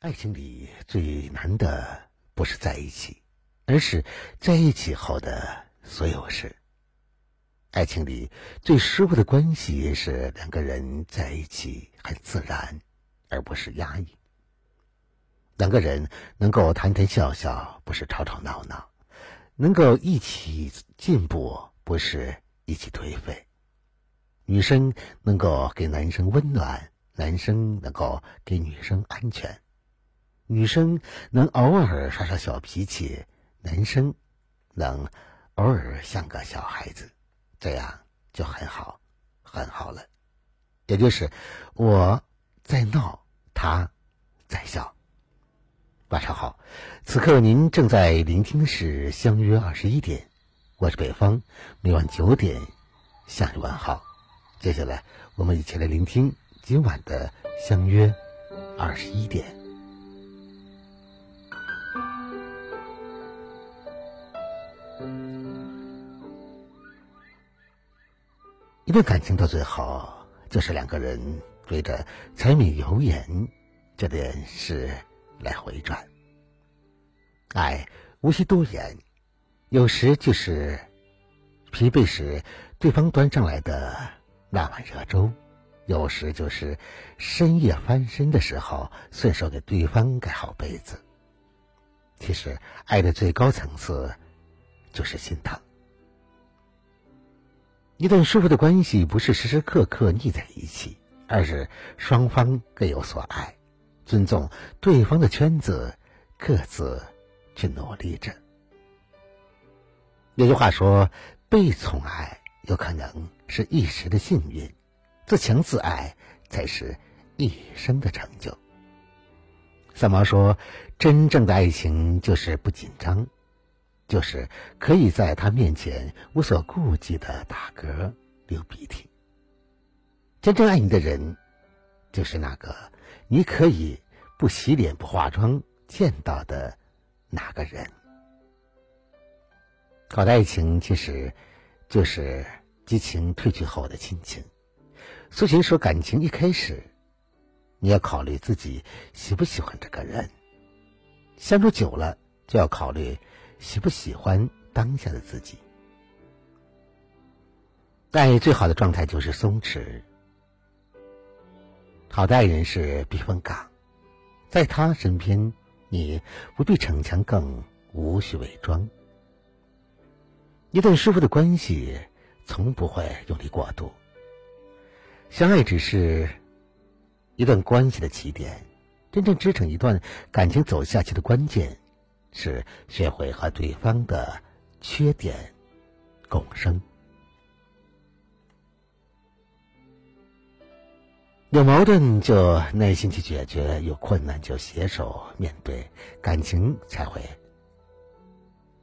爱情里最难的不是在一起，而是在一起后的所有事。爱情里最舒服的关系是两个人在一起很自然，而不是压抑。两个人能够谈谈笑笑，不是吵吵闹闹；能够一起进步，不是一起颓废。女生能够给男生温暖，男生能够给女生安全。女生能偶尔耍耍小脾气，男生能偶尔像个小孩子，这样就很好，很好了。也就是我在闹，他在笑。晚上好，此刻您正在聆听的是《相约二十一点》，我是北方，每晚九点向你问好。接下来，我们一起来聆听今晚的《相约二十一点》。一段感情到最后，就是两个人对着柴米油盐这件事来回转。爱无需多言，有时就是疲惫时对方端上来的那碗热粥，有时就是深夜翻身的时候顺手给对方盖好被子。其实，爱的最高层次就是心疼。一段舒服的关系不是时时刻刻腻在一起，而是双方各有所爱，尊重对方的圈子，各自去努力着。有句话说：“被宠爱有可能是一时的幸运，自强自爱才是一生的成就。”三毛说：“真正的爱情就是不紧张。”就是可以在他面前无所顾忌的打嗝、流鼻涕。真正爱你的人，就是那个你可以不洗脸、不化妆见到的那个人。好的爱情其实就是激情褪去后的亲情。苏秦说：“感情一开始，你要考虑自己喜不喜欢这个人，相处久了就要考虑。”喜不喜欢当下的自己？爱最好的状态就是松弛。好的爱人是避风港，在他身边，你不必逞强，更无需伪装。一段舒服的关系，从不会用力过度。相爱只是一段关系的起点，真正支撑一段感情走下去的关键。是学会和对方的缺点共生，有矛盾就耐心去解决，有困难就携手面对，感情才会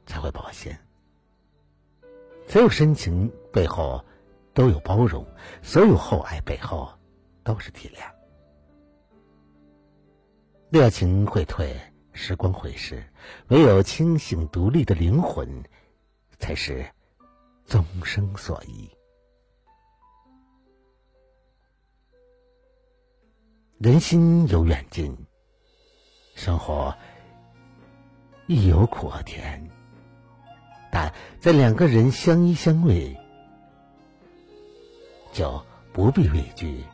才会保鲜。所有深情背后都有包容，所有厚爱背后都是体谅。热情会退。时光会逝，唯有清醒独立的灵魂，才是终生所依。人心有远近，生活亦有苦和甜，但在两个人相依相偎，就不必畏惧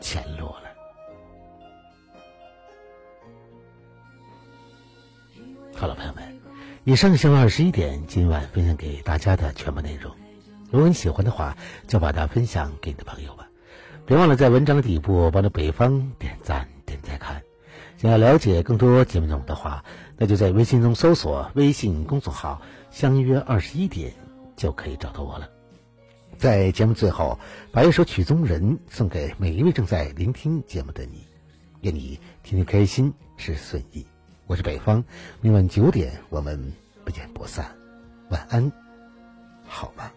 前路了。好了，朋友们，以上是二十一点今晚分享给大家的全部内容。如果你喜欢的话，就把它分享给你的朋友吧。别忘了在文章的底部帮着北方点赞、点赞看。想要了解更多节目内容的话，那就在微信中搜索微信公众号“相约二十一点”就可以找到我了。在节目最后，把一首曲中人送给每一位正在聆听节目的你，愿你天天开心，事顺意。我是北方，明晚九点我们不见不散，晚安，好吗？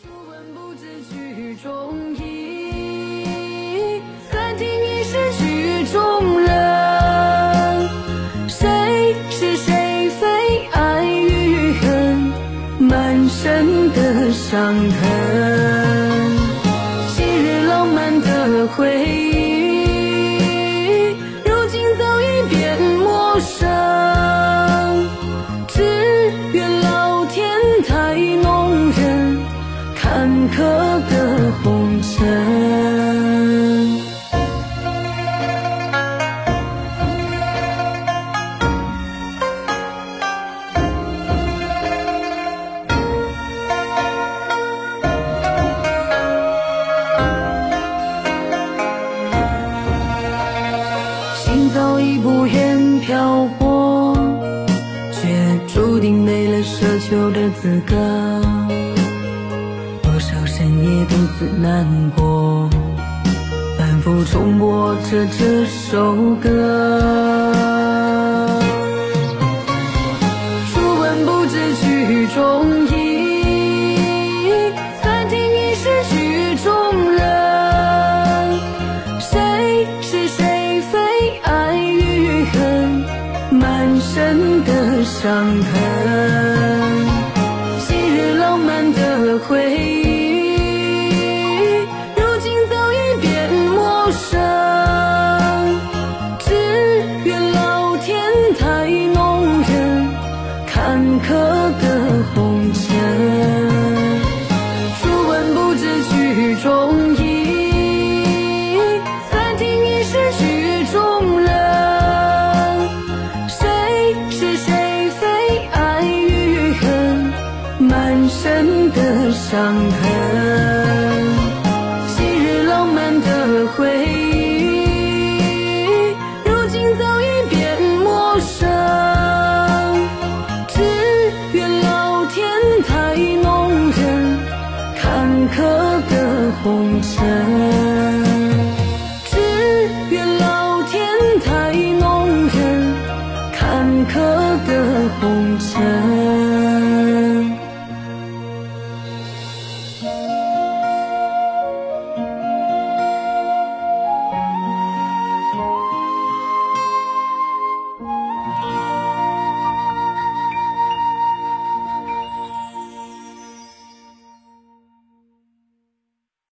初闻不知曲中意，暂听已是曲中人。谁是谁非，爱与恨，满身的伤痕。昔日浪漫的回忆。坎坷的红尘。心早已不愿漂泊却注定没了奢求的资格。也独自难过，反复重播着这首歌。初闻不知曲中意，再听已是曲中人。谁是谁非，爱与恨，满身的伤痕。刻的红尘。初闻不知曲中意，再听已是曲中人。谁是谁非，爱与恨，满身的伤痕。